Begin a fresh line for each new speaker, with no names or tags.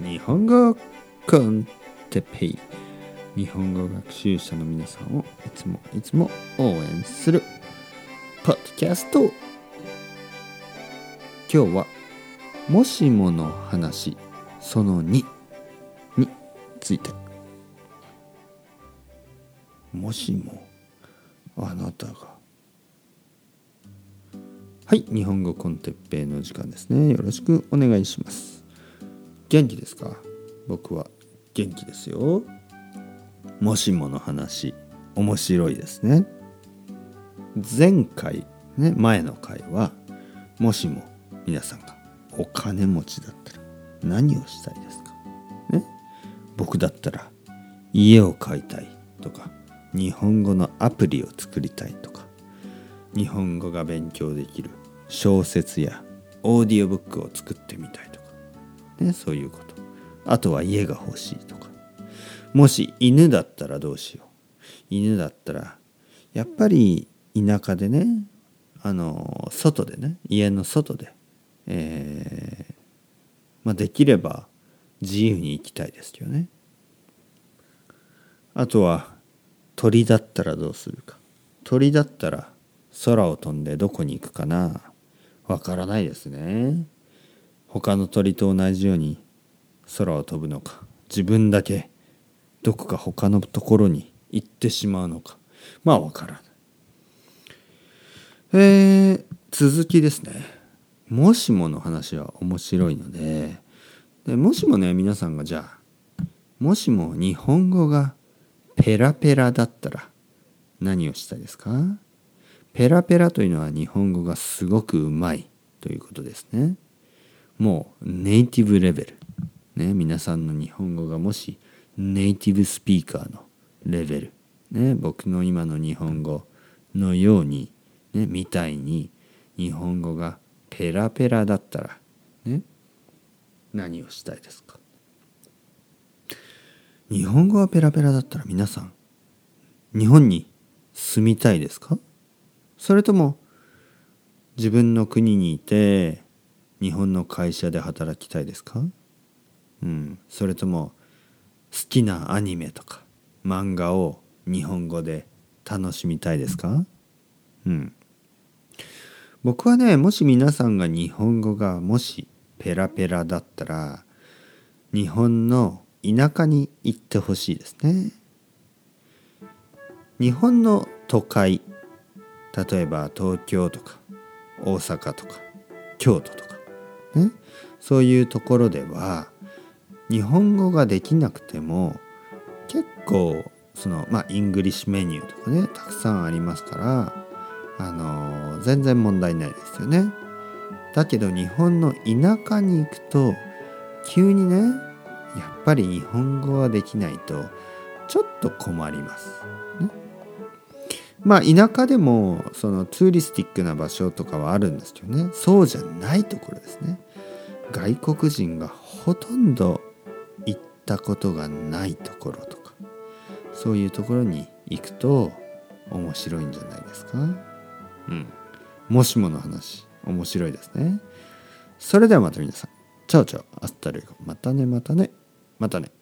日本語コンテペイ。日本語学習者の皆さんをいつもいつも応援する。ポッドキャスト。今日はもしもの話その2について。もしもあなたが。はい日本語コンテッペイの時間ですね。よろしくお願いします。元気ですか？僕は。元気ですよ。もしもの話。面白いですね。前回ね前の回はもしも皆さんがお金持ちだったら何をしたいですか？ね？僕だったら家を買いたいとか日本語のアプリを作りたいとか日本語が勉強できる小説やオーディオブックを作ってみたいねそういうこと。あとは家が欲しいとか。もし犬だったらどうしよう。犬だったらやっぱり田舎でねあの外でね家の外で、えーまあ、できれば自由に行きたいですよね。あとは鳥だったらどうするか。鳥だったら空を飛んでどこに行くかな。わからないですね。他の鳥と同じように空を飛ぶのか自分だけどこか他のところに行ってしまうのか。まあわからない。えー、続きですね。もしもの話は面白いのででもしもね皆さんがじゃあもしも日本語がペラペラだったら何をしたいですか？ペラペラというのは日本語がすごくうまいということですね。もうネイティブレベル。ね、皆さんの日本語がもしネイティブスピーカーのレベル、ね、僕の今の日本語のように、ね、みたいに日本語がペラペラだったら、ね、何をしたいですか？日本語がペラペラだったら皆さん日本に住みたいですか？それとも自分の国にいて日本の会社で働きたいですか？うん、それとも好きなアニメとか漫画を日本語で楽しみたいですか？うん。僕はねもし皆さんが日本語がもしペラペラだったら日本の田舎に行ってほしいですね。日本の都会例えば東京とか大阪とか京都とかねそういうところでは日本語ができなくても結構そのまあ English menu とかねたくさんありますからあのー、全然問題ないですよね。だけど日本の田舎に行くと急にねやっぱり日本語ができないとちょっと困ります。ね、まあ田舎でもそのツーリスティックな場所とかはあるんですけどね。そうじゃないところですね。外国人がほとんどったことがないところとか。そういうところに行くと面白いんじゃないですか？うん。もしもの話。面白いですね。それではまた皆さん。 ciao ciao。 hasta luego。またねまたね。またね